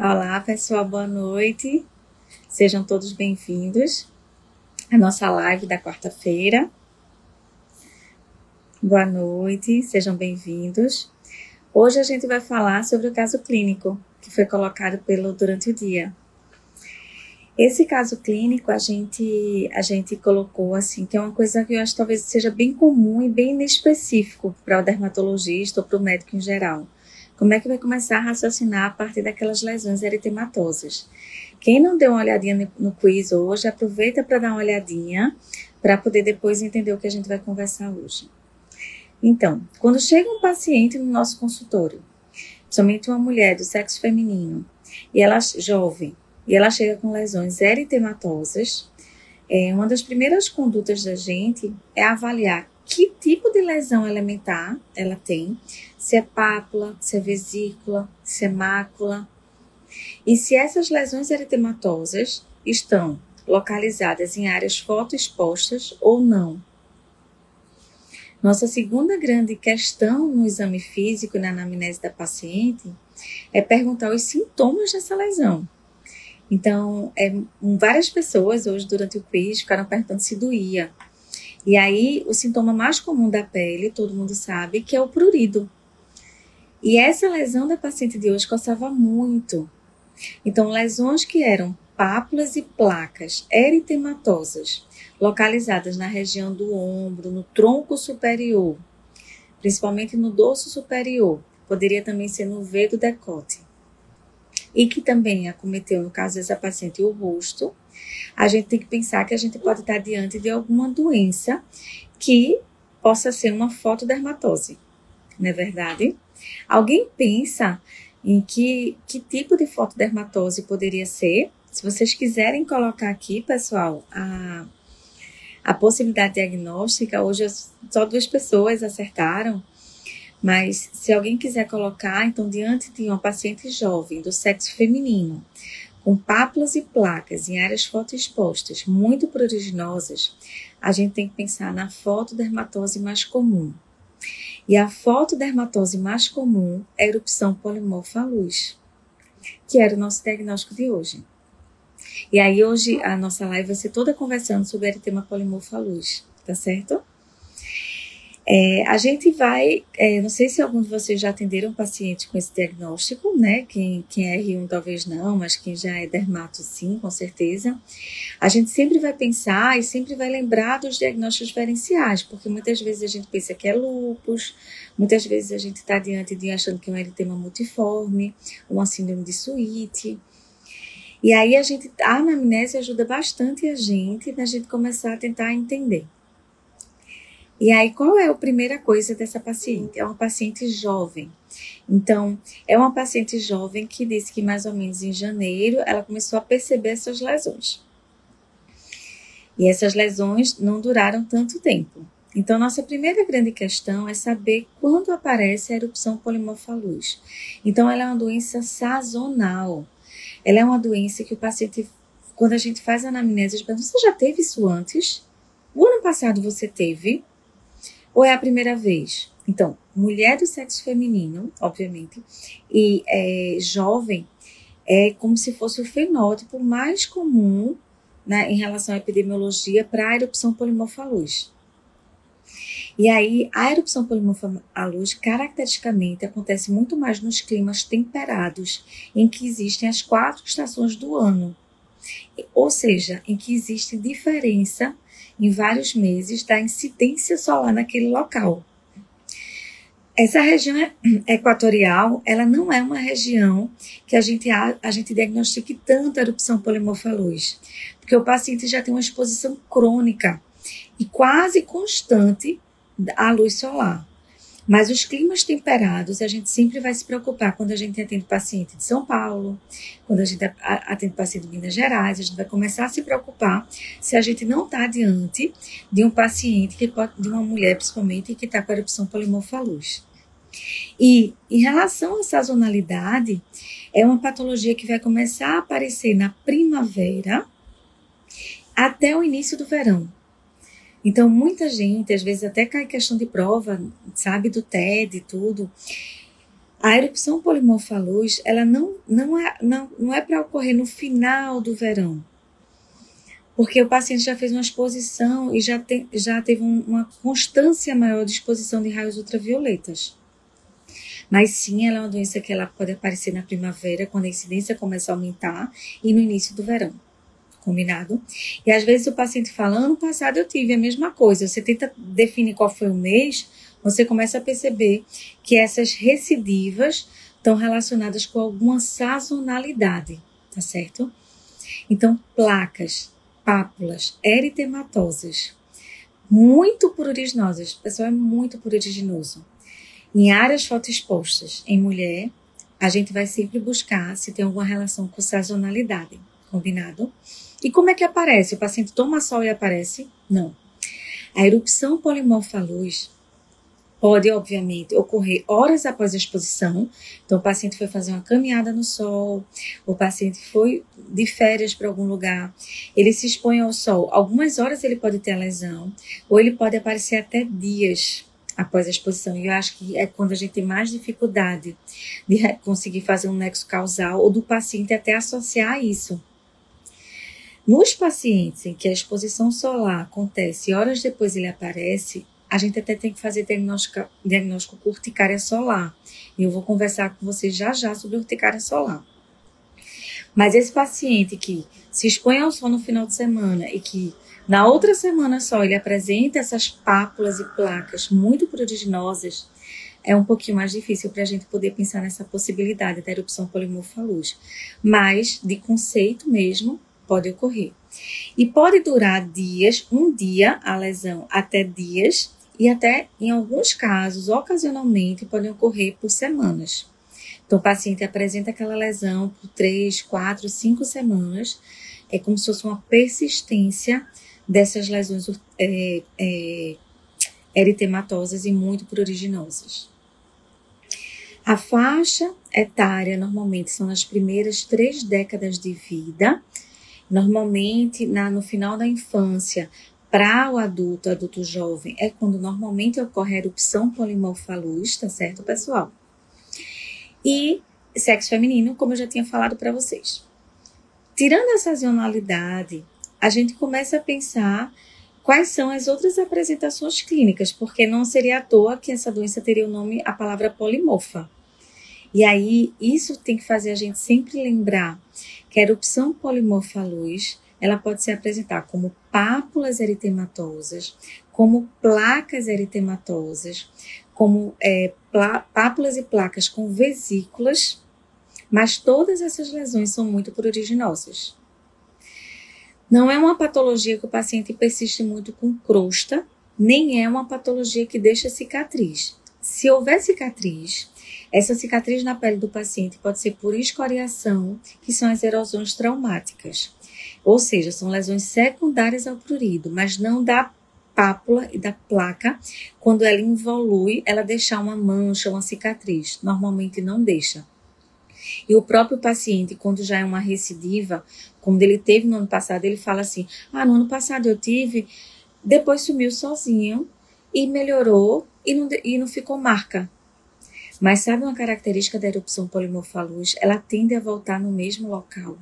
Olá, pessoal, boa noite. Sejam todos bem-vindos à nossa live da quarta-feira. Boa noite, sejam bem-vindos. Hoje a gente vai falar sobre o caso clínico que foi colocado pelo durante o dia. Esse caso clínico a gente a gente colocou assim que é uma coisa que eu acho que talvez seja bem comum e bem inespecífico para o dermatologista ou para o médico em geral como é que vai começar a raciocinar a partir daquelas lesões eritematosas? Quem não deu uma olhadinha no quiz hoje, aproveita para dar uma olhadinha para poder depois entender o que a gente vai conversar hoje. Então, quando chega um paciente no nosso consultório, somente uma mulher do sexo feminino, e ela jovem, e ela chega com lesões eritematosas, é, uma das primeiras condutas da gente é avaliar que tipo de lesão elementar ela tem, se é pápula, se é vesícula, se é mácula, e se essas lesões eritematosas estão localizadas em áreas fotoexpostas ou não. Nossa segunda grande questão no exame físico e na anamnese da paciente é perguntar os sintomas dessa lesão. Então, é, várias pessoas hoje durante o quiz ficaram perguntando se doía. E aí, o sintoma mais comum da pele, todo mundo sabe, que é o prurido. E essa lesão da paciente de hoje coçava muito. Então, lesões que eram pápulas e placas eritematosas, localizadas na região do ombro, no tronco superior, principalmente no dorso superior, poderia também ser no V do decote, e que também acometeu, no caso dessa paciente, o rosto, a gente tem que pensar que a gente pode estar diante de alguma doença que possa ser uma fotodermatose, não é verdade? Alguém pensa em que, que tipo de fotodermatose poderia ser? Se vocês quiserem colocar aqui, pessoal, a, a possibilidade diagnóstica, hoje só duas pessoas acertaram, mas se alguém quiser colocar, então, diante de uma paciente jovem do sexo feminino, com pápulas e placas em áreas fotoexpostas muito pruriginosas, a gente tem que pensar na fotodermatose mais comum. E a fotodermatose mais comum é a erupção polimorfa à luz, que era o nosso diagnóstico de hoje. E aí hoje a nossa live vai ser toda conversando sobre eritema polimorfa à luz, tá certo? É, a gente vai, é, não sei se algum de vocês já atenderam um paciente com esse diagnóstico, né? Quem, quem é R1 talvez não, mas quem já é dermato sim, com certeza. A gente sempre vai pensar e sempre vai lembrar dos diagnósticos diferenciais, porque muitas vezes a gente pensa que é lupus, muitas vezes a gente está diante de achando que é um eritema multiforme, uma síndrome de suíte. E aí a gente, a anamnese ajuda bastante a gente na gente começar a tentar entender. E aí, qual é a primeira coisa dessa paciente? É uma paciente jovem. Então, é uma paciente jovem que disse que mais ou menos em janeiro ela começou a perceber essas lesões. E essas lesões não duraram tanto tempo. Então, nossa primeira grande questão é saber quando aparece a erupção polimorfa luz. Então, ela é uma doença sazonal. Ela é uma doença que o paciente, quando a gente faz a anamnese, pergunta, você já teve isso antes? O ano passado você teve? Ou é a primeira vez? Então, mulher do sexo feminino, obviamente, e é, jovem, é como se fosse o fenótipo mais comum né, em relação à epidemiologia para a erupção polimorfa luz. E aí, a erupção polimorfa à luz, caracteristicamente, acontece muito mais nos climas temperados, em que existem as quatro estações do ano. Ou seja, em que existe diferença em vários meses da incidência solar naquele local. Essa região equatorial, ela não é uma região que a gente, a, gente diagnostique tanto erupção polimorfa luz, porque o paciente já tem uma exposição crônica e quase constante à luz solar. Mas os climas temperados, a gente sempre vai se preocupar quando a gente atende paciente de São Paulo, quando a gente atende paciente de Minas Gerais, a gente vai começar a se preocupar se a gente não está diante de um paciente, que pode, de uma mulher principalmente, que está com erupção polimorfa luz. E em relação à sazonalidade, é uma patologia que vai começar a aparecer na primavera até o início do verão. Então, muita gente, às vezes até cai questão de prova, sabe, do TED e tudo. A erupção polimorfa luz, ela não, não é, não, não é para ocorrer no final do verão, porque o paciente já fez uma exposição e já, tem, já teve um, uma constância maior de exposição de raios ultravioletas. Mas sim, ela é uma doença que ela pode aparecer na primavera, quando a incidência começa a aumentar, e no início do verão. Combinado? E às vezes o paciente fala, ano passado eu tive a mesma coisa. Você tenta definir qual foi o mês, você começa a perceber que essas recidivas estão relacionadas com alguma sazonalidade, tá certo? Então, placas, pápulas eritematosas, muito pruriginosas, o pessoal é muito pruriginoso. Em áreas fotoexpostas em mulher, a gente vai sempre buscar se tem alguma relação com sazonalidade, combinado? E como é que aparece? O paciente toma sol e aparece? Não. A erupção polimorfa luz pode, obviamente, ocorrer horas após a exposição. Então, o paciente foi fazer uma caminhada no sol, o paciente foi de férias para algum lugar, ele se expõe ao sol. Algumas horas ele pode ter a lesão, ou ele pode aparecer até dias após a exposição. E eu acho que é quando a gente tem mais dificuldade de conseguir fazer um nexo causal ou do paciente até associar isso. Nos pacientes em que a exposição solar acontece e horas depois ele aparece, a gente até tem que fazer diagnóstico, com urticária solar. E eu vou conversar com vocês já já sobre urticária solar. Mas esse paciente que se expõe ao sol no final de semana e que na outra semana só ele apresenta essas pápulas e placas muito pruriginosas, é um pouquinho mais difícil para a gente poder pensar nessa possibilidade da erupção polimorfa luz. Mas, de conceito mesmo, pode ocorrer. E pode durar dias, um dia a lesão, até dias, e até, em alguns casos, ocasionalmente, podem ocorrer por semanas. Então, o paciente apresenta aquela lesão por três, quatro, cinco semanas, é como se fosse uma persistência dessas lesões é, é, eritematosas e muito pruriginosas. A faixa etária normalmente são nas primeiras três décadas de vida, normalmente na, no final da infância, para o adulto, adulto jovem, é quando normalmente ocorre a erupção polimorfa luz, tá certo, pessoal? E sexo feminino, como eu já tinha falado para vocês. Tirando a sazonalidade, a gente começa a pensar quais são as outras apresentações clínicas, porque não seria à toa que essa doença teria o nome, a palavra polimorfa. E aí, isso tem que fazer a gente sempre lembrar que a erupção polimorfa luz ela pode se apresentar como pápulas eritematosas, como placas eritematosas, como é, pápulas e placas com vesículas, mas todas essas lesões são muito pruriginosas. Não é uma patologia que o paciente persiste muito com crosta, nem é uma patologia que deixa cicatriz. Se houver cicatriz, essa cicatriz na pele do paciente pode ser por escoriação, que são as erosões traumáticas. Ou seja, são lesões secundárias ao prurido, mas não da pápula e da placa. Quando ela evolui, ela deixar uma mancha, uma cicatriz. Normalmente não deixa. E o próprio paciente, quando já é uma recidiva, como ele teve no ano passado, ele fala assim: Ah, no ano passado eu tive, depois sumiu sozinho e melhorou e não, e não ficou marca. Mas sabe uma característica da erupção polimorfa luz? Ela tende a voltar no mesmo local.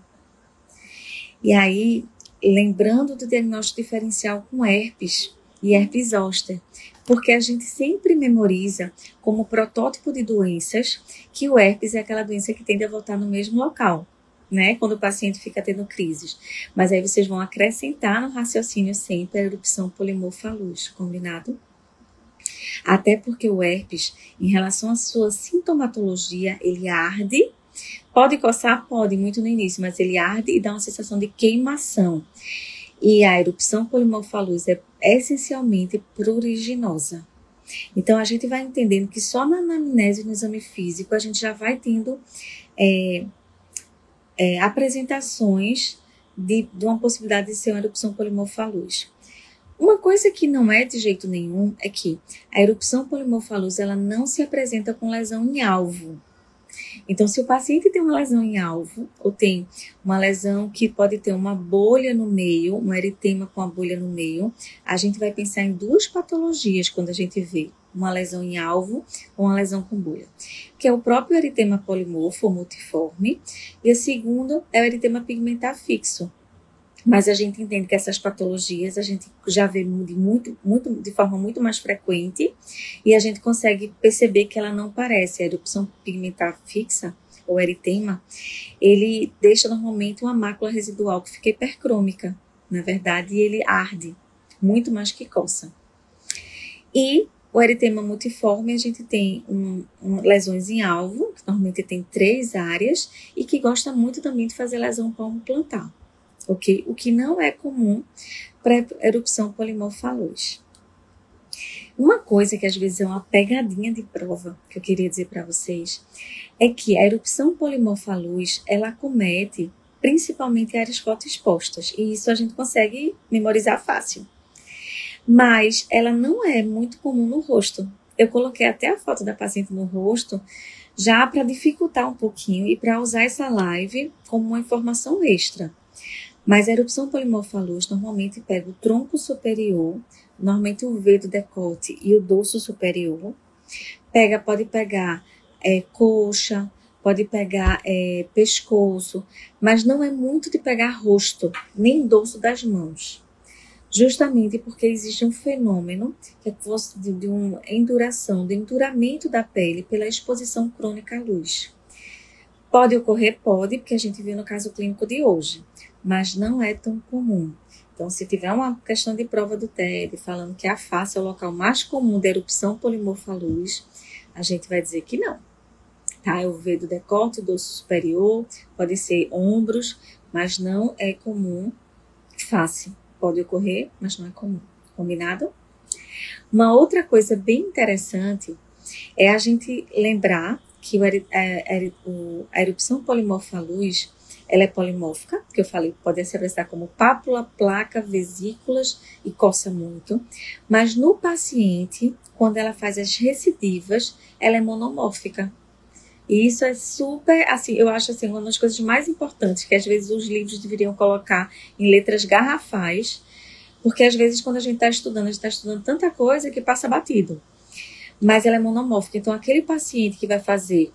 E aí, lembrando do diagnóstico diferencial com herpes e herpes zoster, porque a gente sempre memoriza como protótipo de doenças que o herpes é aquela doença que tende a voltar no mesmo local, né? Quando o paciente fica tendo crises. Mas aí vocês vão acrescentar no raciocínio sempre a erupção polimorfa luz, combinado? Até porque o herpes, em relação à sua sintomatologia, ele arde Pode coçar? Pode, muito no início, mas ele arde e dá uma sensação de queimação. E a erupção polimorfa luz é essencialmente pruriginosa. Então a gente vai entendendo que só na anamnese no exame físico a gente já vai tendo é, é, apresentações de, de, uma possibilidade de ser uma erupção polimorfa luz. Uma coisa que não é de jeito nenhum é que a erupção polimorfa luz ela não se apresenta com lesão em alvo. Então, se o paciente tem uma lesão em alvo, ou tem uma lesão que pode ter uma bolha no meio, um eritema com a bolha no meio, a gente vai pensar em duas patologias quando a gente vê, uma lesão em alvo ou uma lesão com bolha, que é o próprio eritema polimorfo ou multiforme, e a segunda é o eritema pigmentar fixo. Mas a gente entende que essas patologias a gente já vê de, muito, muito, de forma muito mais frequente e a gente consegue perceber que ela não parece. A erupção pigmentar fixa, ou eritema, ele deixa normalmente uma mácula residual que fica hipercrômica. Na verdade, ele arde muito mais que coça. E o eritema multiforme, a gente tem um, um, lesões em alvo, que normalmente tem três áreas, e que gosta muito também de fazer lesão palmo plantar, ok? O que não é comum para erupção polimorfaluz. Uma coisa que às vezes é uma pegadinha de prova que eu queria dizer para vocês é que a erupção polimorfaluz ela acomete principalmente áreas fotoexpostas e isso a gente consegue memorizar fácil mas ela não é muito comum no rosto. Eu coloquei até a foto da paciente no rosto já para dificultar um pouquinho e para usar essa live como uma informação extra. Mas a erupção polimorfalus normalmente pega o tronco superior, normalmente o V do decote e o dorso superior. Pega, pode pegar é, coxa, pode pegar é, pescoço, mas não é muito de pegar rosto, nem dorso das mãos justamente porque existe um fenômeno que é de, de uma enduração, de enduramento da pele pela exposição crônica à luz. Pode ocorrer? Pode, porque a gente viu no caso clínico de hoje, mas não é tão comum. Então, se tiver uma questão de prova do TED falando que a face é o local mais comum de erupção polimorfa luz, a gente vai dizer que não. Tá? Eu vejo do decote, do superior, pode ser ombros, mas não é comum face pode ocorrer, mas não é comum. Combinado? Uma outra coisa bem interessante é a gente lembrar que a erupção polimorfa luz ela é polimórfica, que eu falei, pode se apresentar como pápula, placa, vesículas e coça muito. Mas no paciente, quando ela faz as recidivas, ela é monomórfica. E isso é super, assim, eu acho assim, uma das coisas mais importantes que às vezes os livros deveriam colocar em letras garrafais, porque às vezes quando a gente está estudando, a gente está estudando tanta coisa que passa batido. Mas ela é monomórfica, então aquele paciente que vai fazer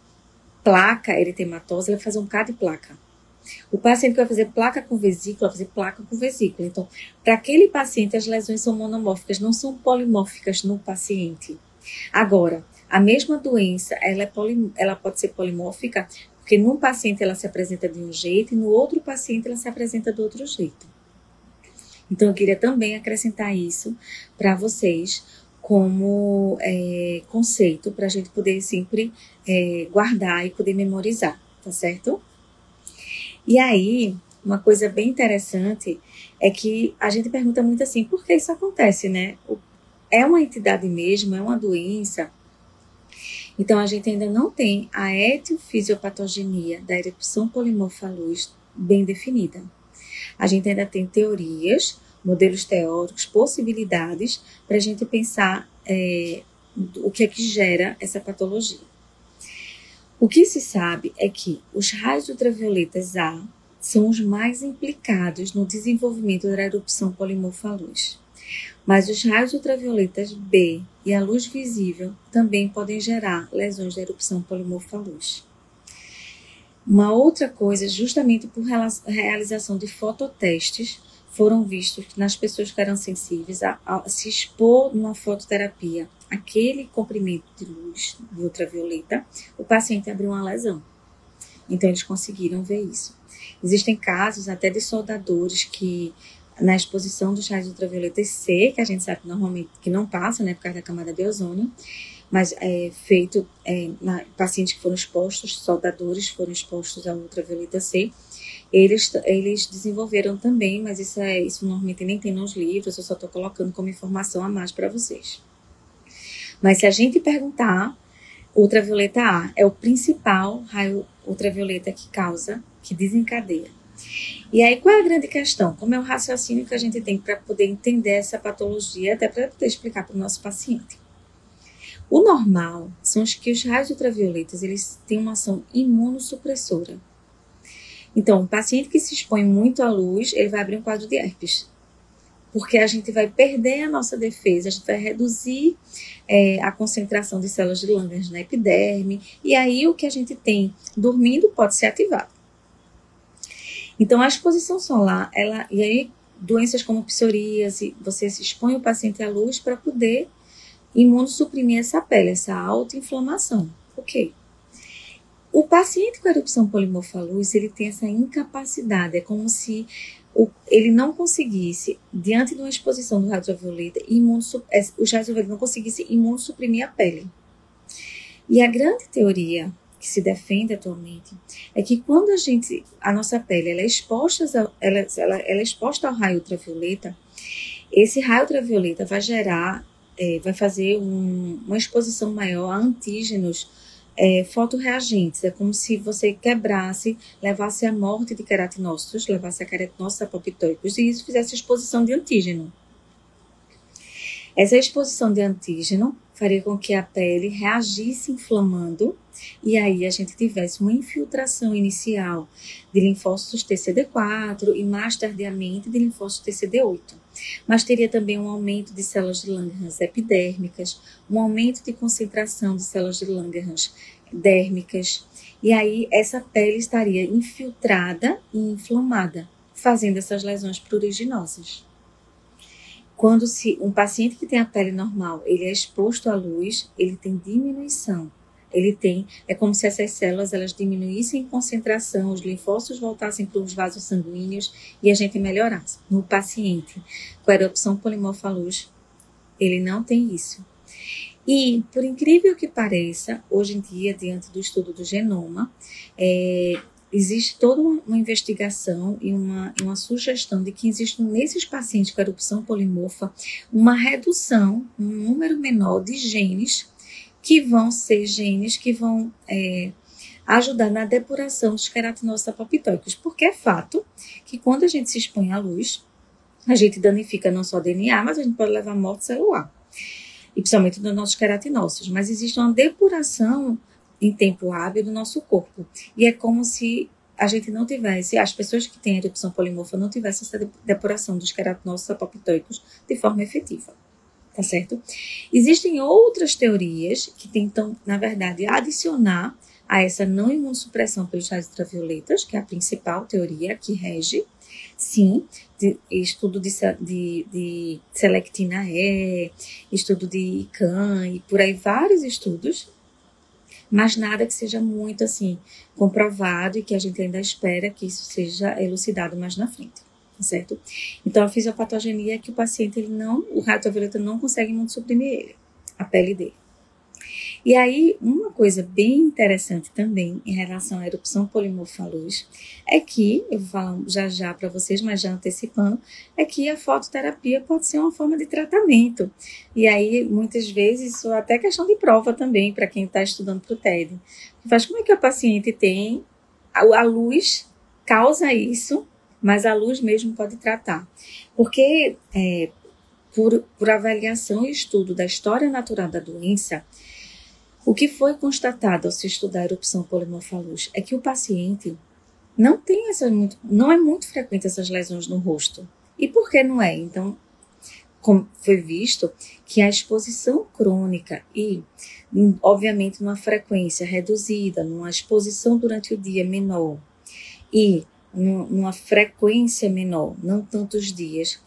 placa eritematosa, ele vai fazer um bocado de placa. O paciente que vai fazer placa com vesícula, vai fazer placa com vesícula. Então, para aquele paciente, as lesões são monomórficas, não são polimórficas no paciente. Agora, a mesma doença, ela, é poli, ela pode ser polimórfica, porque num paciente ela se apresenta de um jeito e no outro paciente ela se apresenta do outro jeito. Então, eu queria também acrescentar isso para vocês como é, conceito, para a gente poder sempre é, guardar e poder memorizar, tá certo? E aí, uma coisa bem interessante é que a gente pergunta muito assim, por que isso acontece, né? É uma entidade mesmo, é uma doença? Então, a gente ainda não tem a etiofisiopatogenia da erupção polimorfa luz bem definida. A gente ainda tem teorias, modelos teóricos, possibilidades para a gente pensar é, o que é que gera essa patologia. O que se sabe é que os raios ultravioletas A são os mais implicados no desenvolvimento da erupção polimorfa luz. Mas os raios ultravioletas B e a luz visível também podem gerar lesões da erupção polimorfa luz. Uma outra coisa, justamente por realização de fototestes, foram vistos nas pessoas que eram sensíveis a, a se expor numa fototerapia aquele comprimento de luz de ultravioleta, o paciente abriu uma lesão. Então eles conseguiram ver isso. Existem casos até de soldadores que na exposição dos raios ultravioletas C, que a gente sabe normalmente que não passa, né, por causa da camada de ozônio, mas é feito é, na pacientes que foram expostos, soldadores foram expostos ao ultravioleta C, eles, eles desenvolveram também, mas isso, é, isso normalmente nem tem nos livros, eu só estou colocando como informação a mais para vocês. Mas se a gente perguntar, ultravioleta A é o principal raio ultravioleta que causa, que desencadeia. E aí, qual é a grande questão? Como é o raciocínio que a gente tem para poder entender essa patologia, até para poder explicar para o nosso paciente? O normal são os que os raios ultravioletas eles têm uma ação imunossupressora. Então, um paciente que se expõe muito à luz, ele vai abrir um quadro de herpes. porque a gente vai perder a nossa defesa, a gente vai reduzir é, a concentração de células de Langerhans na epiderme, e aí o que a gente tem dormindo pode ser ativado. Então, a exposição solar, ela, e aí doenças como psoríase, você se expõe o paciente à luz para poder imunossuprimir essa pele, essa autoinflamação. Ok. O paciente com erupção polimorfa luz, ele tem essa incapacidade, é como se o, ele não conseguisse, diante de uma exposição do é, os raios ultravioleta não conseguisse imunossuprimir a pele. E a grande teoria que se defende atualmente é que quando a gente, a nossa pele, ela é exposta, ela, ela, ela é exposta ao raio ultravioleta, esse raio ultravioleta vai gerar, é, vai fazer um, uma exposição maior a antígenos é, fotoreagentes. É como se você quebrasse, levasse a morte de queratinócitos, levasse a queratinócitos apoptoicos e isso fizesse exposição de antígeno. Essa exposição de antígeno faria com que a pele reagisse inflamando e aí a gente tivesse uma infiltração inicial de linfócitos TCD4 e mais tardiamente de linfócitos TCD8. Mas teria também um aumento de células de Langerhans epidérmicas, um aumento de concentração de células de Langerhans dérmicas, e aí essa pele estaria infiltrada e inflamada, fazendo essas lesões pruriginosas. Quando se um paciente que tem a pele normal, ele é exposto à luz, ele tem diminuição. Ele tem, é como se essas células elas diminuíssem em concentração, os linfócitos voltassem para os vasos sanguíneos e a gente melhorasse. No paciente com erupção polimorfa luz, ele não tem isso. E, por incrível que pareça, hoje em dia, diante do estudo do genoma, é, existe toda uma investigação e uma, uma sugestão de que existe nesses pacientes com erupção polimorfa uma redução, um número menor de genes que vão ser genes que vão é, ajudar na depuração dos queratinócitos apoptóicos, porque é fato que quando a gente se expõe à luz, a gente danifica não só DNA, mas a gente pode levar morte celular, e principalmente dos nossos queratinócitos, mas existe uma depuração em tempo hábil do nosso corpo. E é como se a gente não tivesse, as pessoas que têm erupção polimorfa não tivessem essa depuração dos queratinócitos apoptóicos de forma efetiva. Tá certo? Existem outras teorias que tentam, na verdade, adicionar a essa não imunossupressão pelos raios ultravioletas, que é a principal teoria que rege, sim, de, estudo de, de, de selectina E, estudo de ICAN e por aí vários estudos mas nada que seja muito assim comprovado e que a gente ainda espera que isso seja elucidado mais na frente, certo? Então a fisiopatogenia é que o paciente ele não, o raio ultravioleta não consegue muito suprimir ele, a pele dele. E aí, uma coisa bem interessante também em relação à erupção polimorfa luz é que, eu vou falar já já para vocês, mas já antecipando, é que a fototerapia pode ser uma forma de tratamento. E aí, muitas vezes, isso é até questão de prova também para quem está estudando para o TED. Faz como é que o paciente tem a luz causa isso, mas a luz mesmo pode tratar. Porque é, por, por avaliação e estudo da história natural da doença, o que foi constatado ao se estudar a erupção polimorfa luz é que o paciente não tem essa muito, não é muito frequente essas lesões no rosto. E por que não é? Então, foi visto que a exposição crônica e, obviamente, numa frequência reduzida, numa exposição durante o dia menor e numa frequência menor, não tantos dias,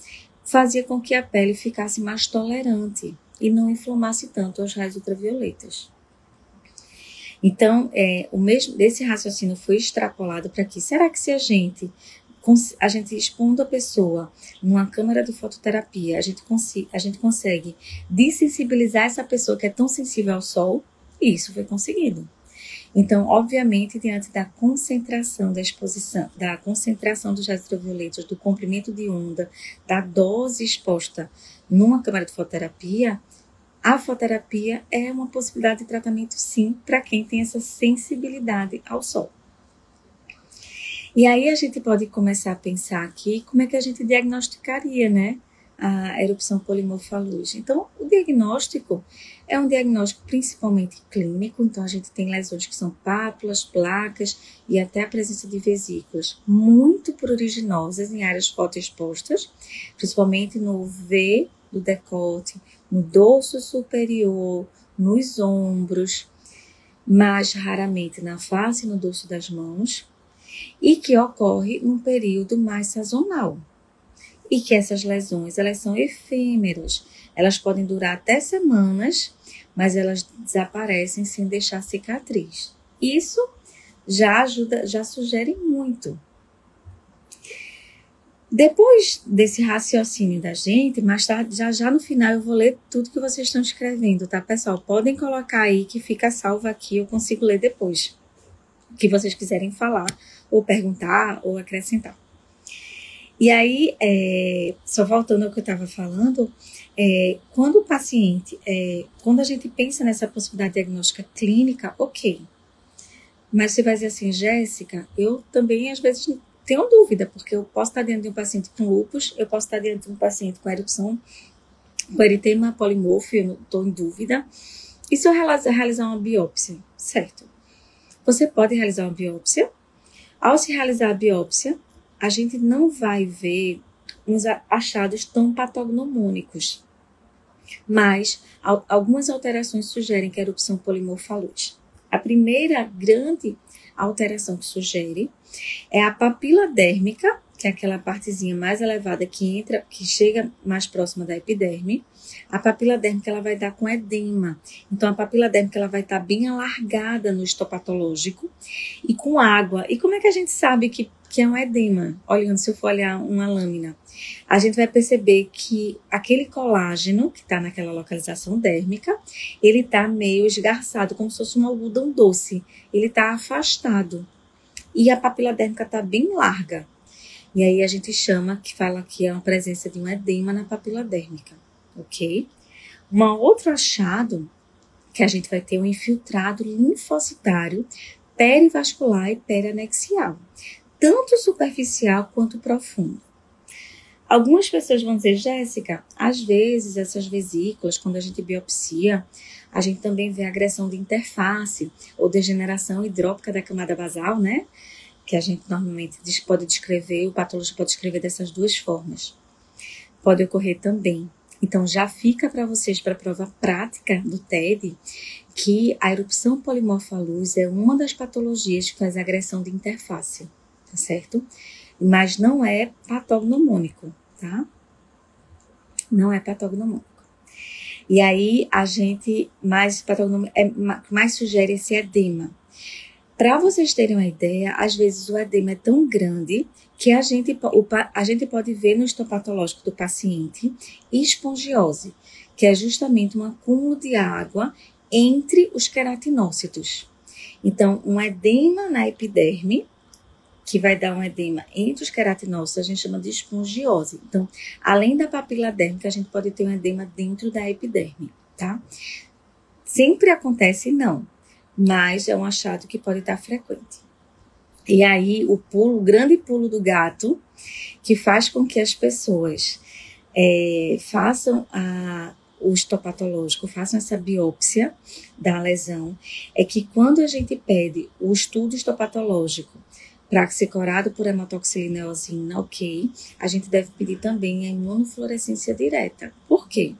fazia com que a pele ficasse mais tolerante e não inflamasse tanto as raios ultravioletas. Então, é, o mesmo desse raciocínio foi extrapolado para aqui. Será que se a gente a gente expondo a pessoa numa câmara de fototerapia, a gente, a gente consegue desensibilizar essa pessoa que é tão sensível ao sol? E isso foi conseguido. Então, obviamente, diante da concentração da exposição, da concentração dos raios ultravioletas, do comprimento de onda, da dose exposta numa câmara de fototerapia, a fototerapia é uma possibilidade de tratamento, sim, para quem tem essa sensibilidade ao sol. E aí a gente pode começar a pensar aqui como é que a gente diagnosticaria, né? a erupção polimorfa luz. Então, o diagnóstico é um diagnóstico principalmente clínico, então a gente tem lesões que são pápulas, placas e até a presença de vesículas muito pruriginosas em áreas fotoexpostas, principalmente no V do decote, no dorso superior, nos ombros, mais raramente na face e no dorso das mãos, e que ocorre num período mais sazonal. E que essas lesões, elas são efêmeras. Elas podem durar até semanas, mas elas desaparecem sem deixar cicatriz. Isso já ajuda, já sugere muito. Depois desse raciocínio da gente, mais tarde, já já no final eu vou ler tudo que vocês estão escrevendo, tá, pessoal? Podem colocar aí que fica salvo aqui, eu consigo ler depois. O que vocês quiserem falar, ou perguntar, ou acrescentar. E aí, é, só voltando ao que eu estava falando, é, quando o paciente, é, quando a gente pensa nessa possibilidade diagnóstica clínica, ok. Mas você vai dizer assim, Jéssica, eu também às vezes tenho dúvida, porque eu posso estar diante de um paciente com lupus, eu posso estar diante de um paciente com erupção, com eritema polimorfo, eu estou em dúvida. E se eu realizar uma biópsia? Certo. Você pode realizar uma biópsia. Ao se realizar a biópsia, a gente não vai ver uns achados tão patognomônicos. Mas algumas alterações sugerem que a erupção polimorfa luz. A primeira grande alteração que sugere é a papila dérmica, que é aquela partezinha mais elevada que entra, que chega mais próxima da epiderme. A papila dérmica ela vai dar com edema. Então a papila dérmica ela vai estar bem alargada no histopatológico e com água. E como é que a gente sabe que que é um edema. Olhando, se eu for olhar uma lâmina, a gente vai perceber que aquele colágeno que está naquela localização dérmica, ele está meio esgarçado, como se fosse um algodão doce. Ele está afastado. E a papila dérmica está bem larga. E aí a gente chama, que fala que é uma presença de um edema na papila dérmica, ok? Um outro achado que a gente vai ter um infiltrado linfocitário perivascular e perianexial tanto superficial quanto profundo. Algumas pessoas vão dizer, Jéssica, às vezes essas vesículas, quando a gente biopsia, a gente também vê agressão de interface ou degeneração hidrópica da camada basal, né? Que a gente normalmente pode descrever, o patologista pode descrever dessas duas formas. Pode ocorrer também. Então, já fica para vocês, para a prova prática do TED, que a erupção polimorfa luz é uma das patologias que faz agressão de interface tá certo? Mas não é patognomônico, tá? Não é patognomônico. E aí a gente mais é mais sugere esse edema. Para vocês terem uma ideia, às vezes o edema é tão grande que a gente, o, a gente pode ver no histopatológico do paciente espongiose, que é justamente um acúmulo de água entre os queratinócitos. Então, um edema na epiderme que vai dar um edema entre os queratinócitos, a gente chama de espongiose. Então, além da papila dérmica, a gente pode ter um edema dentro da epiderme, tá? Sempre acontece, não, mas é um achado que pode estar frequente. E aí, o pulo, o grande pulo do gato, que faz com que as pessoas é, façam a, o histopatológico, façam essa biópsia da lesão, é que quando a gente pede o estudo histopatológico Praxicorado por hematoxilina ok. A gente deve pedir também a imunofluorescência direta. Por quê?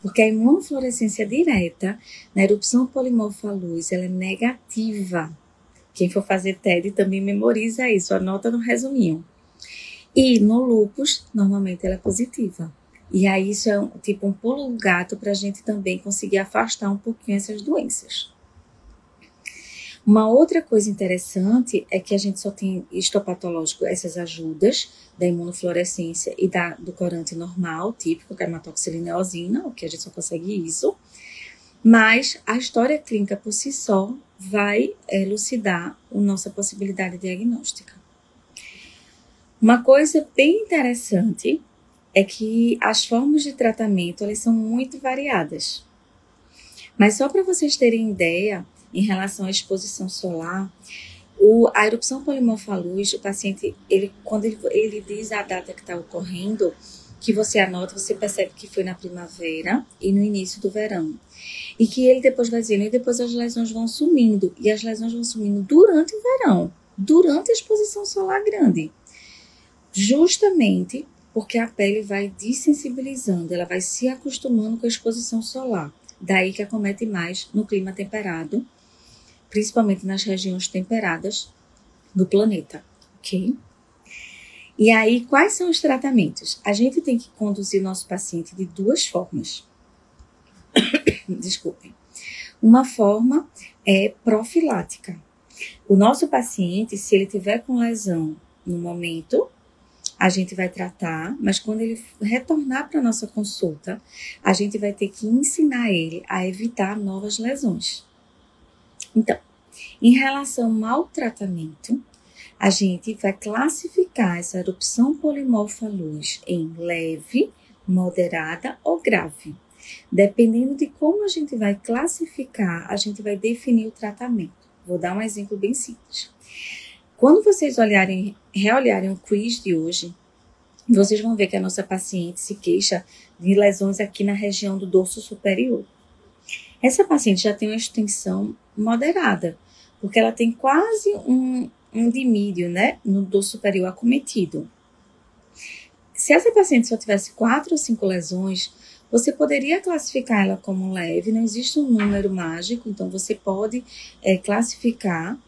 Porque a imunofluorescência direta, na erupção polimorfa luz, ela é negativa. Quem for fazer TED também memoriza isso, anota no resuminho. E no lupus, normalmente ela é positiva. E aí isso é um, tipo um pulo gato para a gente também conseguir afastar um pouquinho essas doenças. Uma outra coisa interessante é que a gente só tem histopatológico essas ajudas da imunofluorescência e da, do corante normal, típico, que é a hematoxilina eosina, o que a gente só consegue isso. Mas a história clínica por si só vai elucidar a nossa possibilidade diagnóstica. Uma coisa bem interessante é que as formas de tratamento elas são muito variadas. Mas só para vocês terem ideia, em relação à exposição solar, o, a erupção polimorfa luz, o paciente, ele, quando ele, ele diz a data que está ocorrendo, que você anota, você percebe que foi na primavera e no início do verão. E que ele depois vai dizendo, e depois as lesões vão sumindo. E as lesões vão sumindo durante o verão, durante a exposição solar grande. Justamente porque a pele vai desensibilizando, ela vai se acostumando com a exposição solar. Daí que acomete mais no clima temperado, principalmente nas regiões temperadas do planeta, ok? E aí, quais são os tratamentos? A gente tem que conduzir nosso paciente de duas formas. Desculpem. Uma forma é profilática. O nosso paciente, se ele tiver com lesão no momento, a gente vai tratar, mas quando ele retornar para nossa consulta, a gente vai ter que ensinar ele a evitar novas lesões. Então, em relação ao tratamento, a gente vai classificar essa erupção polimorfa luz em leve, moderada ou grave. Dependendo de como a gente vai classificar, a gente vai definir o tratamento. Vou dar um exemplo bem simples. Quando vocês olharem, reolharem o quiz de hoje, vocês vão ver que a nossa paciente se queixa de lesões aqui na região do dorso superior. Essa paciente já tem uma extensão moderada, porque ela tem quase um, um dimídio, né, no dorso superior acometido. Se essa paciente só tivesse quatro ou cinco lesões, você poderia classificar ela como leve, não existe um número mágico, então você pode é, classificar.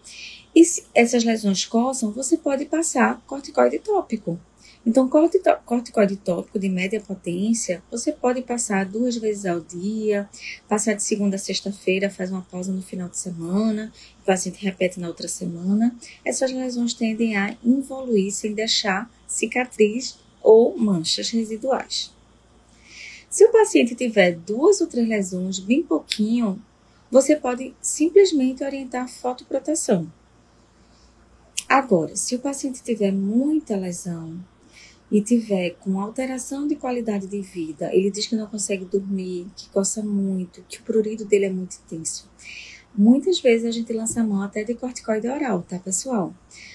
E se essas lesões coçam, você pode passar corticoide tópico. Então, corticoide tópico de média potência, você pode passar duas vezes ao dia, passar de segunda a sexta-feira, faz uma pausa no final de semana, o paciente repete na outra semana. Essas lesões tendem a involuir sem deixar cicatriz ou manchas residuais. Se o paciente tiver duas ou três lesões, bem pouquinho, você pode simplesmente orientar fotoproteção. Agora, se o paciente tiver muita lesão, e tiver com alteração de qualidade de vida, ele diz que não consegue dormir, que coça muito, que o prurido dele é muito intenso. Muitas vezes a gente lança a mão até de corticoide oral, tá, pessoal?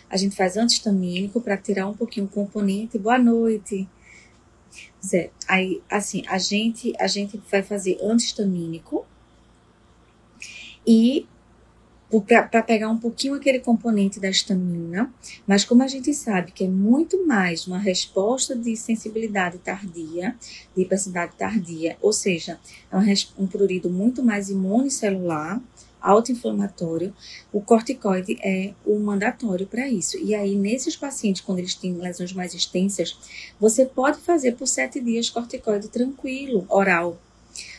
A gente faz antistamínico para tirar um pouquinho o componente. Boa noite. Zé, aí, assim, a gente, a gente vai fazer antistamínico e para pegar um pouquinho aquele componente da estamina, mas como a gente sabe que é muito mais uma resposta de sensibilidade tardia, de hipersensibilidade tardia, ou seja, é um, um prurido muito mais imunicelular, autoinflamatório, o corticoide é o mandatório para isso. E aí, nesses pacientes, quando eles têm lesões mais extensas, você pode fazer por sete dias corticoide tranquilo, oral,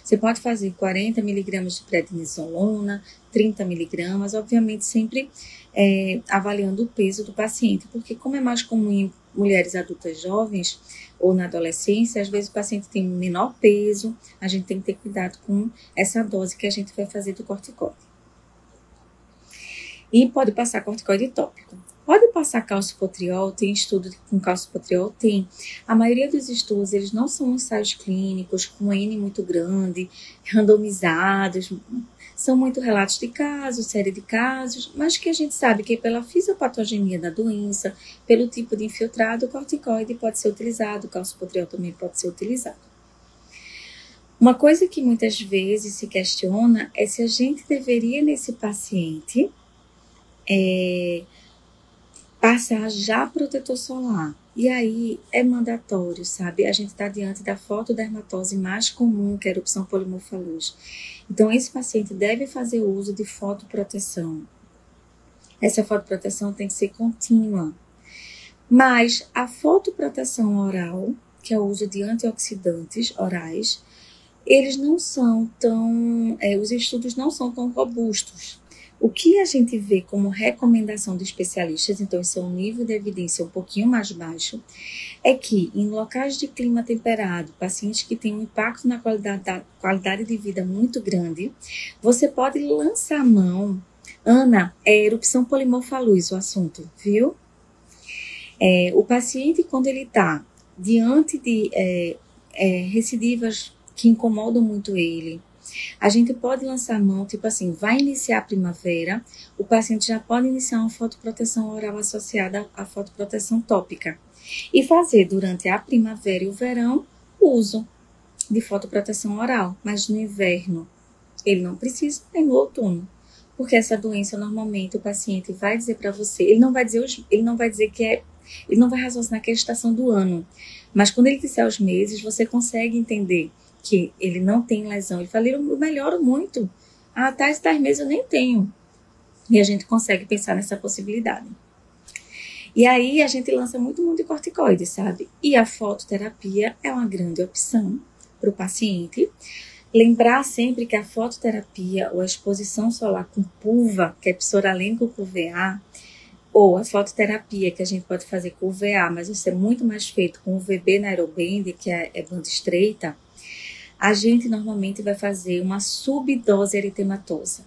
você pode fazer 40 miligramas de prednisolona, 30 miligramas, obviamente sempre é, avaliando o peso do paciente, porque como é mais comum em mulheres adultas jovens ou na adolescência, às vezes o paciente tem menor peso, a gente tem que ter cuidado com essa dose que a gente vai fazer do corticoide. E pode passar corticoide tópico. Pode passar calcipotriol, tem estudo com calcipotriol? Tem. A maioria dos estudos, eles não são ensaios clínicos com N muito grande, randomizados, são muito relatos de casos, série de casos, mas que a gente sabe que pela fisiopatogenia da doença, pelo tipo de infiltrado, o corticoide pode ser utilizado, o calcipotriol também pode ser utilizado. Uma coisa que muitas vezes se questiona é se a gente deveria, nesse paciente, é, passar já protetor solar. E aí é mandatório, sabe? A gente está diante da fotodermatose mais comum, que é a erupção polimorfa. Então, esse paciente deve fazer uso de fotoproteção. Essa fotoproteção tem que ser contínua. Mas a fotoproteção oral, que é o uso de antioxidantes orais, eles não são tão. É, os estudos não são tão robustos. O que a gente vê como recomendação de especialistas, então isso é um nível de evidência um pouquinho mais baixo, é que em locais de clima temperado, pacientes que têm um impacto na qualidade, da, qualidade de vida muito grande, você pode lançar mão. Ana, é erupção polimorfa luz o assunto, viu? É, o paciente, quando ele está diante de é, é, recidivas que incomodam muito ele, a gente pode lançar mão, tipo assim, vai iniciar a primavera, o paciente já pode iniciar uma fotoproteção oral associada à fotoproteção tópica. E fazer durante a primavera e o verão uso de fotoproteção oral, mas no inverno ele não precisa, nem no outono. Porque essa doença normalmente o paciente vai dizer para você, ele não vai dizer ele não vai dizer que é, ele não vai raciocinar que é a estação do ano, mas quando ele disser os meses, você consegue entender que ele não tem lesão. Ele fala, eu melhoro muito. Ah, tais tais eu nem tenho. E a gente consegue pensar nessa possibilidade. E aí a gente lança muito mundo de corticoide, sabe? E a fototerapia é uma grande opção para o paciente. Lembrar sempre que a fototerapia ou a exposição solar com pulva, que é psoralênico com VA, ou a fototerapia que a gente pode fazer com VA, mas isso é muito mais feito com o VB na aeroband, que é, é banda estreita, a gente normalmente vai fazer uma subdose eritematosa.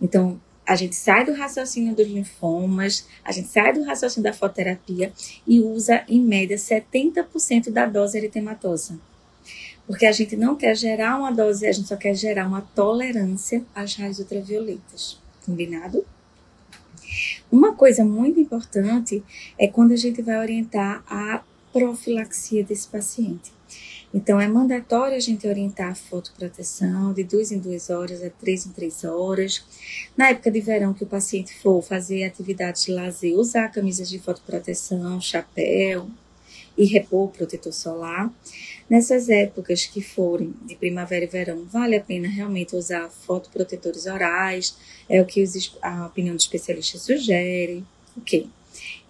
Então, a gente sai do raciocínio dos linfomas, a gente sai do raciocínio da fototerapia e usa, em média, 70% da dose eritematosa. Porque a gente não quer gerar uma dose, a gente só quer gerar uma tolerância às raios ultravioletas. Combinado? Uma coisa muito importante é quando a gente vai orientar a profilaxia desse paciente. Então, é mandatório a gente orientar a fotoproteção de duas em duas horas a três em três horas. Na época de verão que o paciente for fazer atividades de lazer, usar camisas de fotoproteção, chapéu e repor protetor solar. Nessas épocas que forem de primavera e verão, vale a pena realmente usar fotoprotetores orais, é o que a opinião do especialista sugere, ok?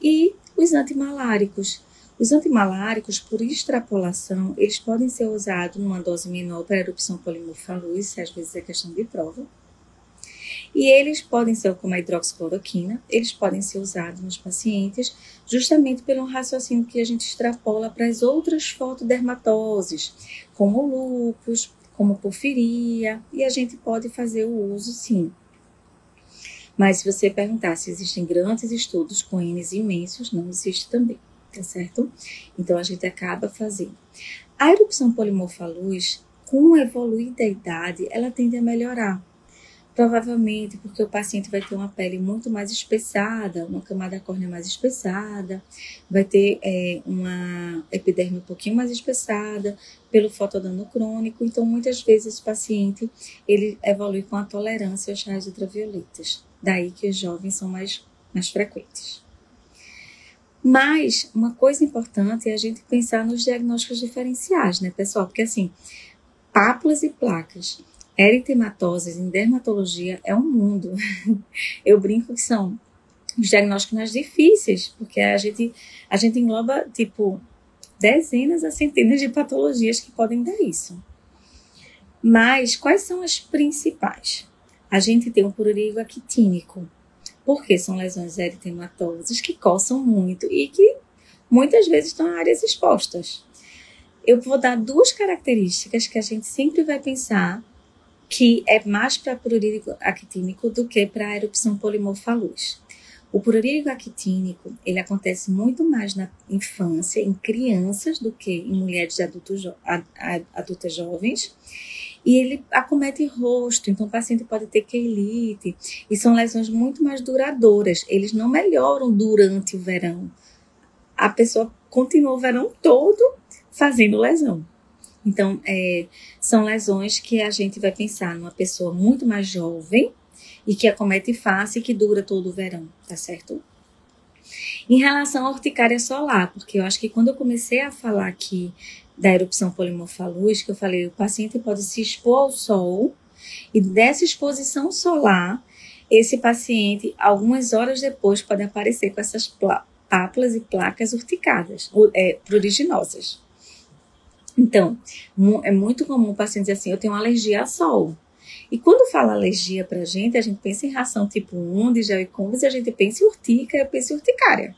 E os antimaláricos os antimaláricos, por extrapolação, eles podem ser usados numa dose menor para erupção polimorfalúis, às vezes é questão de prova. E eles podem ser, como a hidroxicloroquina, eles podem ser usados nos pacientes justamente pelo raciocínio que a gente extrapola para as outras fotodermatoses, como lúpus, como porfiria, e a gente pode fazer o uso sim. Mas se você perguntar se existem grandes estudos com N's imensos, não existe também tá certo? Então a gente acaba fazendo. A erupção polimorfa luz, com a evoluir da idade, ela tende a melhorar. Provavelmente porque o paciente vai ter uma pele muito mais espessada, uma camada córnea mais espessada, vai ter é, uma epiderme um pouquinho mais espessada pelo fotodano crônico. Então, muitas vezes esse paciente ele evolui com a tolerância aos raios ultravioletas. Daí que os jovens são mais, mais frequentes. Mas uma coisa importante é a gente pensar nos diagnósticos diferenciais, né, pessoal? Porque assim, pápulas e placas, eritematoses em dermatologia é um mundo. Eu brinco que são os diagnósticos mais difíceis, porque a gente, a gente engloba, tipo, dezenas a centenas de patologias que podem dar isso. Mas quais são as principais? A gente tem o prurigo actínico, porque são lesões eritematosas que coçam muito e que muitas vezes estão em áreas expostas. Eu vou dar duas características que a gente sempre vai pensar que é mais para prurigo actínico do que para a erupção polimorfa luz. O prurigo actínico, ele acontece muito mais na infância, em crianças, do que em mulheres adultos, adultas jovens e ele acomete rosto, então o paciente pode ter quelite, e são lesões muito mais duradouras. Eles não melhoram durante o verão. A pessoa continua o verão todo fazendo lesão. Então, é, são lesões que a gente vai pensar numa pessoa muito mais jovem e que acomete face e que dura todo o verão, tá certo? Em relação à urticária solar, porque eu acho que quando eu comecei a falar aqui da erupção polimorfalúgica, eu falei, o paciente pode se expor ao sol e dessa exposição solar, esse paciente, algumas horas depois, pode aparecer com essas pápulas e placas urticadas, é, pruriginosas. Então, é muito comum o paciente dizer assim, eu tenho alergia a sol. E quando fala alergia pra gente, a gente pensa em ração tipo 1 de gel e combos, e a gente pensa em urtica, pensa em urticária.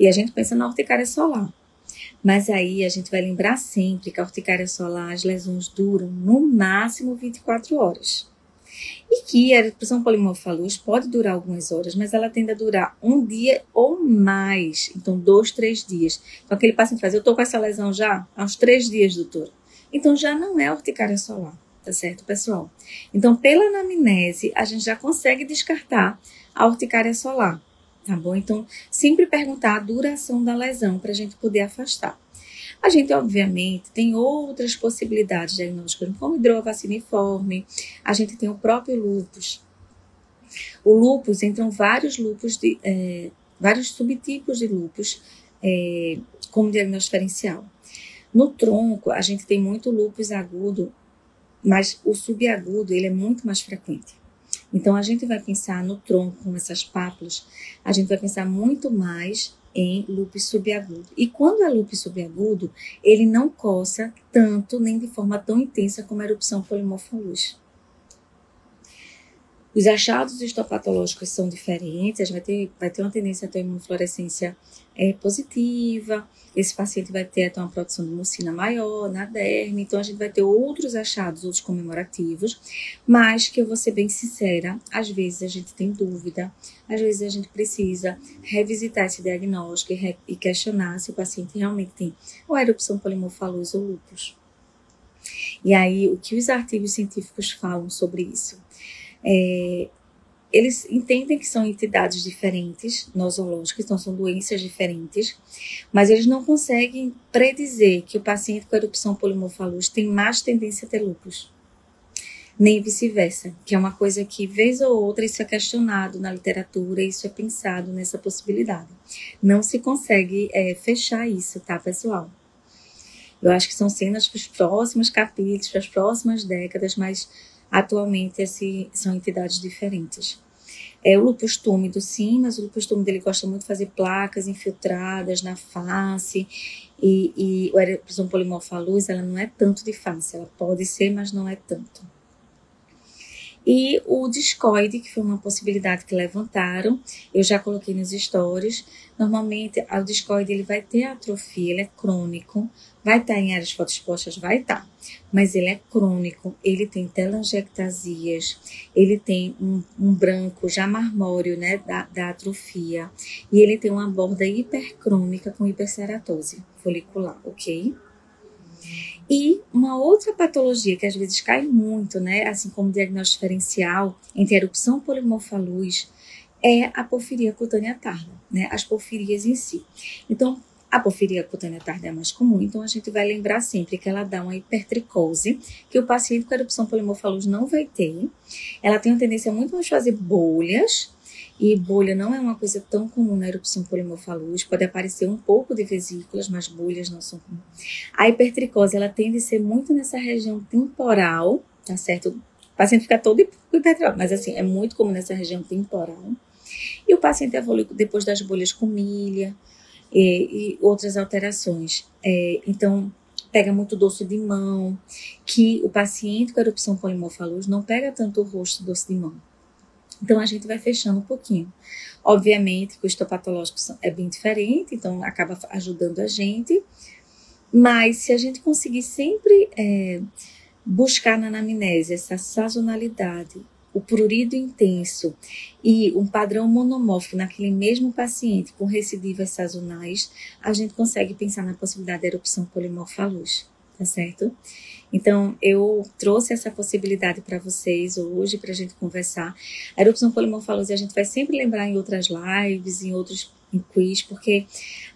E a gente pensa na urticária solar. Mas aí a gente vai lembrar sempre que a urticária solar, as lesões duram no máximo 24 horas. E que a erupção polimorfa luz pode durar algumas horas, mas ela tende a durar um dia ou mais. Então, dois, três dias. Então, aquele paciente faz, eu estou com essa lesão já há uns três dias, doutor. Então, já não é urticária solar. tá certo, pessoal? Então, pela anamnese, a gente já consegue descartar a urticária solar, tá bom? Então, sempre perguntar a duração da lesão para a gente poder afastar. A gente, obviamente, tem outras possibilidades diagnósticas, como hidrovaciniforme, a gente tem o próprio lúpus. O lúpus, entram vários lúpus, de, é, vários subtipos de lúpus é, como diagnóstico diferencial. No tronco, a gente tem muito lúpus agudo, mas o subagudo ele é muito mais frequente. Então, a gente vai pensar no tronco, com essas pápulas, a gente vai pensar muito mais em lúpus subagudo. E quando é lúpus subagudo, ele não coça tanto nem de forma tão intensa como a erupção polimorfolús. Os achados histopatológicos são diferentes, a gente vai ter, vai ter uma tendência a ter imunofluorescência é, positiva, esse paciente vai ter até uma produção de mucina maior na derme, então a gente vai ter outros achados, outros comemorativos, mas que eu vou ser bem sincera, às vezes a gente tem dúvida, às vezes a gente precisa revisitar esse diagnóstico e, e questionar se o paciente realmente tem ou erupção polimorfalosa ou lúpus. E aí, o que os artigos científicos falam sobre isso? É, eles entendem que são entidades diferentes, nosológicas, então são doenças diferentes, mas eles não conseguem predizer que o paciente com erupção polimorfalus tem mais tendência a ter lúpus. Nem vice-versa, que é uma coisa que, vez ou outra, isso é questionado na literatura, isso é pensado nessa possibilidade. Não se consegue é, fechar isso, tá, pessoal? Eu acho que são cenas para os próximos capítulos, para as próximas décadas, mas atualmente esse, são entidades diferentes. É o lúpus túmido, sim, mas o lúpus túmido ele gosta muito de fazer placas infiltradas na face e, e o erupção polimorfa luz, ela não é tanto de face, ela pode ser, mas não é tanto. E o discoide, que foi uma possibilidade que levantaram, eu já coloquei nos stories. Normalmente, o discoide ele vai ter atrofia, ele é crônico, vai estar em áreas fotoexpostas, vai estar, mas ele é crônico, ele tem telangiectasias, ele tem um, um branco já marmóreo, né, da, da atrofia, e ele tem uma borda hipercrônica com hiperceratose folicular, ok? E uma outra patologia que às vezes cai muito, né, assim como diagnóstico diferencial entre erupção polimorfa luz, é a porfiria cutânea tarda, né, as porfirias em si. Então, a porfiria cutânea tarda é mais comum, então a gente vai lembrar sempre que ela dá uma hipertricose, que o paciente com erupção polimorfa luz não vai ter. Ela tem uma tendência muito mais fazer bolhas, e bolha não é uma coisa tão comum na erupção polimorfalus, pode aparecer um pouco de vesículas, mas bolhas não são comuns. A hipertricose, ela tende a ser muito nessa região temporal, tá certo? O paciente fica todo hipertricose, mas assim, é muito comum nessa região temporal. E o paciente evolui depois das bolhas com milha e, e outras alterações. É, então, pega muito doce de mão, que o paciente com erupção polimorfalus não pega tanto o rosto doce de mão então a gente vai fechando um pouquinho. Obviamente que o histopatológico é bem diferente, então acaba ajudando a gente. Mas se a gente conseguir sempre é, buscar na anamnese essa sazonalidade, o prurido intenso e um padrão monomórfico naquele mesmo paciente com recidivas sazonais, a gente consegue pensar na possibilidade da erupção polimorfa luz, tá certo? Então, eu trouxe essa possibilidade para vocês hoje, para a gente conversar. A erupção polimorfalose a gente vai sempre lembrar em outras lives, em outros em quiz, porque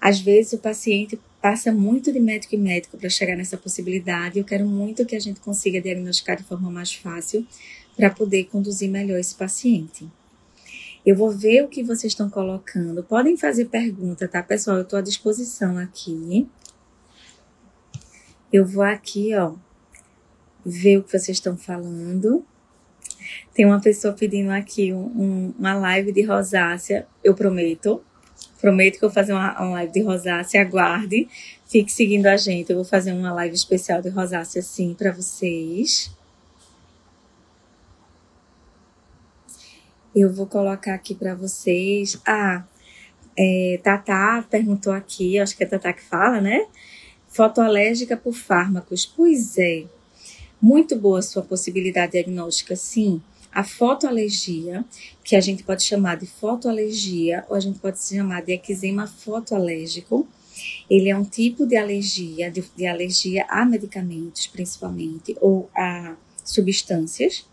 às vezes o paciente passa muito de médico em médico para chegar nessa possibilidade. Eu quero muito que a gente consiga diagnosticar de forma mais fácil para poder conduzir melhor esse paciente. Eu vou ver o que vocês estão colocando. Podem fazer pergunta, tá, pessoal? Eu estou à disposição aqui. Eu vou aqui, ó, ver o que vocês estão falando. Tem uma pessoa pedindo aqui um, um, uma live de rosácea, eu prometo. Prometo que eu vou fazer uma, uma live de rosácea, aguarde. Fique seguindo a gente, eu vou fazer uma live especial de rosácea sim para vocês. Eu vou colocar aqui para vocês. Ah, é, Tatá perguntou aqui, acho que é Tatá que fala, né? Fotoalérgica por fármacos. Pois é. Muito boa sua possibilidade diagnóstica, sim. A fotoalergia, que a gente pode chamar de fotoalergia, ou a gente pode chamar de eczema fotoalérgico, ele é um tipo de alergia, de, de alergia a medicamentos, principalmente, ou a substâncias,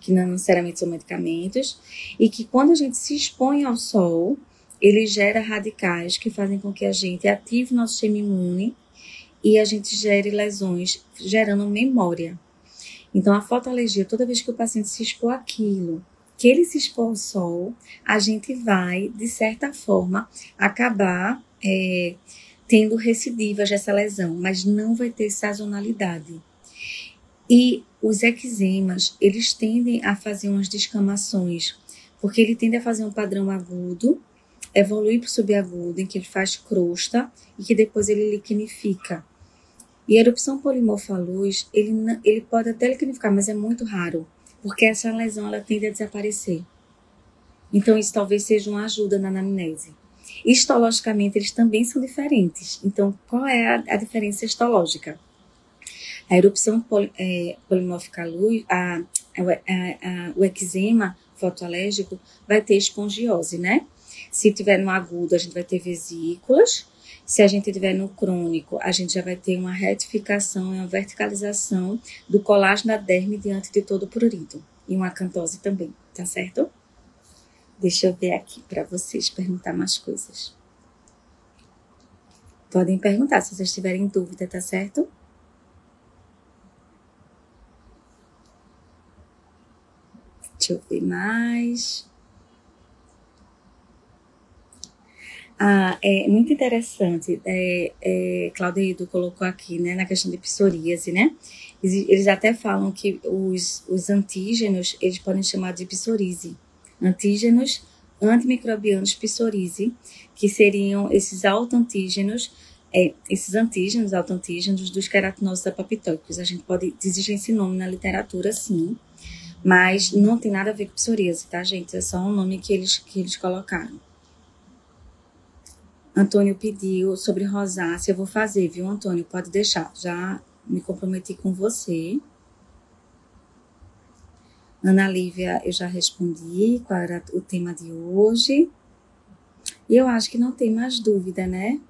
que não necessariamente são medicamentos, e que quando a gente se expõe ao sol, ele gera radicais que fazem com que a gente ative nosso sistema imune e a gente gere lesões, gerando memória. Então, a fotoalergia, toda vez que o paciente se expor àquilo, que ele se expor ao sol, a gente vai, de certa forma, acabar é, tendo recidivas dessa lesão, mas não vai ter sazonalidade. E os eczemas, eles tendem a fazer umas descamações, porque ele tende a fazer um padrão agudo, evoluir para o subagudo, em que ele faz crosta e que depois ele liquinifica. E a erupção polimorfa luz, ele, ele pode até liquinificar, mas é muito raro, porque essa lesão ela tende a desaparecer. Então, isso talvez seja uma ajuda na anamnese. Histologicamente, eles também são diferentes. Então, qual é a, a diferença histológica? A erupção pol, é, polimórfica luz, a, a, a, o eczema fotoalérgico vai ter espongiose, né? Se tiver no agudo, a gente vai ter vesículas. Se a gente tiver no crônico, a gente já vai ter uma retificação e uma verticalização do colágeno da derme diante de todo o prurido. E uma acantose também, tá certo? Deixa eu ver aqui para vocês perguntar mais coisas. Podem perguntar se vocês tiverem dúvida, tá certo? Deixa eu ver mais. Ah, é muito interessante. É, é, colocou aqui, né, na questão de psoríase, né? Eles, até falam que os, os antígenos, eles podem chamar de psoríase. Antígenos antimicrobianos psoríase, que seriam esses autoantígenos, é, esses antígenos, autoantígenos dos queratinoses apoptóicos. A gente pode, existe esse nome na literatura, sim, mas não tem nada a ver com psoríase, tá, gente? É só um nome que eles, que eles colocaram. Antônio pediu sobre rosácea, eu vou fazer, viu, Antônio? Pode deixar, já me comprometi com você. Ana Lívia, eu já respondi qual era o tema de hoje. E eu acho que não tem mais dúvida, né?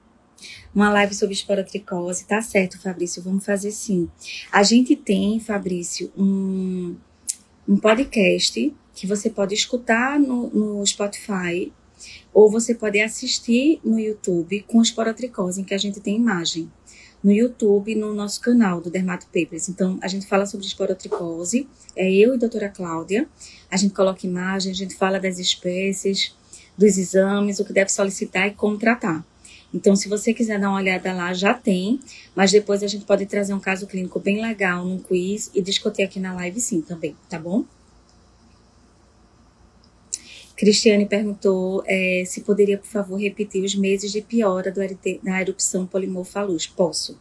Uma live sobre esporotricose, tá certo, Fabrício, vamos fazer sim. A gente tem, Fabrício, um, um podcast que você pode escutar no, no Spotify ou você pode assistir no YouTube com esporotricose, em que a gente tem imagem. No YouTube, no nosso canal do Dermato Papers. Então, a gente fala sobre esporotricose, é eu e a doutora Cláudia. A gente coloca imagem, a gente fala das espécies, dos exames, o que deve solicitar e como tratar. Então, se você quiser dar uma olhada lá, já tem, mas depois a gente pode trazer um caso clínico bem legal num quiz e discutir aqui na live sim também, tá bom? Cristiane perguntou é, se poderia, por favor, repetir os meses de piora do da erupção polimorfa luz. Posso.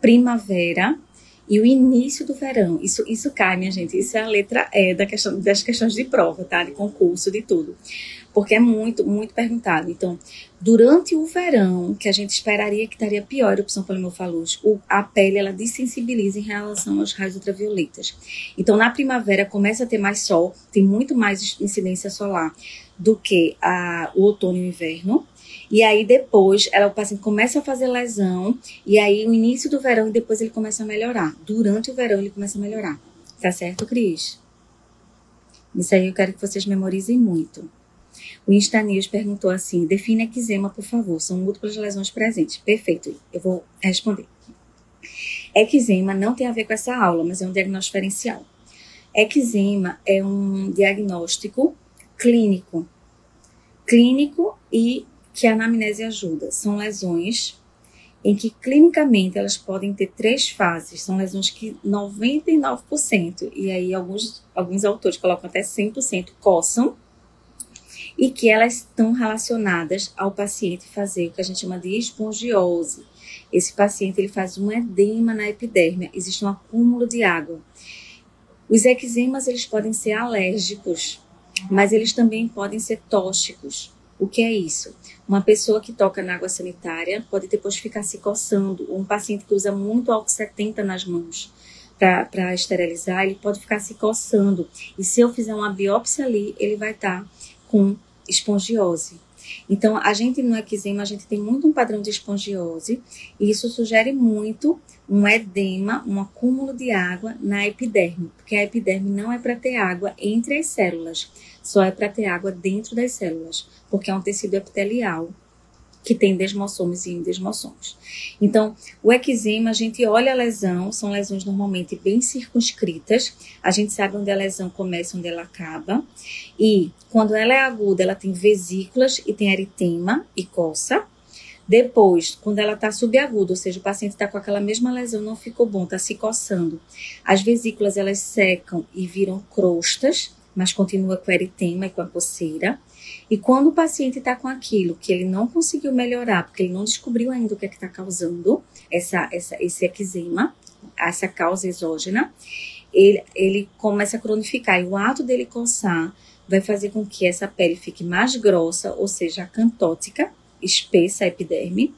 Primavera e o início do verão. Isso, isso cai, minha gente. Isso é a letra E da questão, das questões de prova, tá? De concurso, de tudo porque é muito, muito perguntado. Então, durante o verão, que a gente esperaria que estaria pior a erupção polimorfalús, a pele ela desensibiliza em relação aos raios ultravioletas. Então, na primavera começa a ter mais sol, tem muito mais incidência solar do que a, o outono e o inverno. E aí depois ela, o paciente começa a fazer lesão, e aí o início do verão e depois ele começa a melhorar. Durante o verão ele começa a melhorar. Tá certo, Cris? Isso aí eu quero que vocês memorizem muito. O Insta perguntou assim: define eczema, por favor. São múltiplas lesões presentes. Perfeito, eu vou responder. Eczema não tem a ver com essa aula, mas é um diagnóstico diferencial. Eczema é um diagnóstico clínico. Clínico e que a anamnese ajuda. São lesões em que clinicamente elas podem ter três fases. São lesões que 99%, e aí alguns, alguns autores colocam até 100%, coçam e que elas estão relacionadas ao paciente fazer o que a gente chama de espongiose. Esse paciente ele faz um edema na epiderme, existe um acúmulo de água. Os eczemas eles podem ser alérgicos, mas eles também podem ser tóxicos. O que é isso? Uma pessoa que toca na água sanitária pode depois ficar se coçando. Um paciente que usa muito álcool 70 nas mãos para esterilizar, ele pode ficar se coçando. E se eu fizer uma biópsia ali, ele vai estar tá com espongiose. Então, a gente no eczema, a gente tem muito um padrão de espongiose, e isso sugere muito um edema, um acúmulo de água na epiderme, porque a epiderme não é para ter água entre as células, só é para ter água dentro das células, porque é um tecido epitelial que tem desmossomos e endesmossomos. Então, o eczema, a gente olha a lesão, são lesões normalmente bem circunscritas, a gente sabe onde a lesão começa, onde ela acaba, e quando ela é aguda, ela tem vesículas e tem eritema e coça. Depois, quando ela está subaguda, ou seja, o paciente está com aquela mesma lesão, não ficou bom, está se coçando, as vesículas elas secam e viram crostas, mas continua com eritema e com a coceira. E quando o paciente está com aquilo que ele não conseguiu melhorar, porque ele não descobriu ainda o que é está causando essa, essa, esse eczema, essa causa exógena, ele, ele começa a cronificar. E o ato dele coçar vai fazer com que essa pele fique mais grossa, ou seja, acantótica, espessa a epiderme,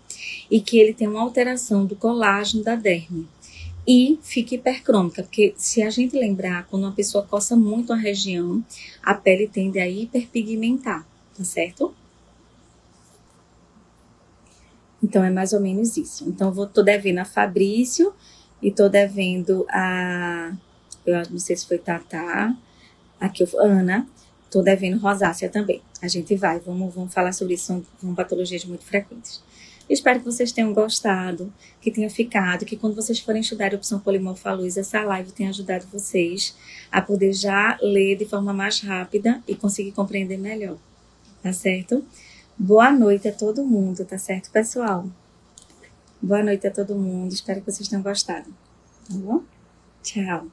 e que ele tenha uma alteração do colágeno da derme e fique hipercrômica, porque se a gente lembrar, quando uma pessoa coça muito a região, a pele tende a hiperpigmentar, tá certo? Então é mais ou menos isso. Então eu vou, tô devendo a Fabrício e tô devendo a eu não sei se foi Tatá, aqui eu, Ana, tô devendo rosácea também. A gente vai, vamos, vamos falar sobre isso, são, são patologias muito frequentes. Espero que vocês tenham gostado, que tenha ficado, que quando vocês forem estudar a opção polimorfa luz, essa live tenha ajudado vocês a poder já ler de forma mais rápida e conseguir compreender melhor. Tá certo? Boa noite a todo mundo, tá certo, pessoal? Boa noite a todo mundo, espero que vocês tenham gostado. Tá bom? Tchau.